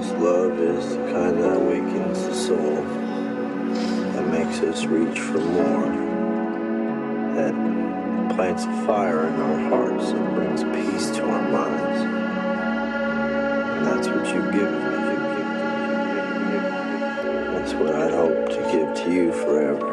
best love is the kind that awakens the soul, that makes us reach for more, that plants a fire in our hearts and brings peace to our minds. And that's what you've given me. That's what I hope to give to you forever.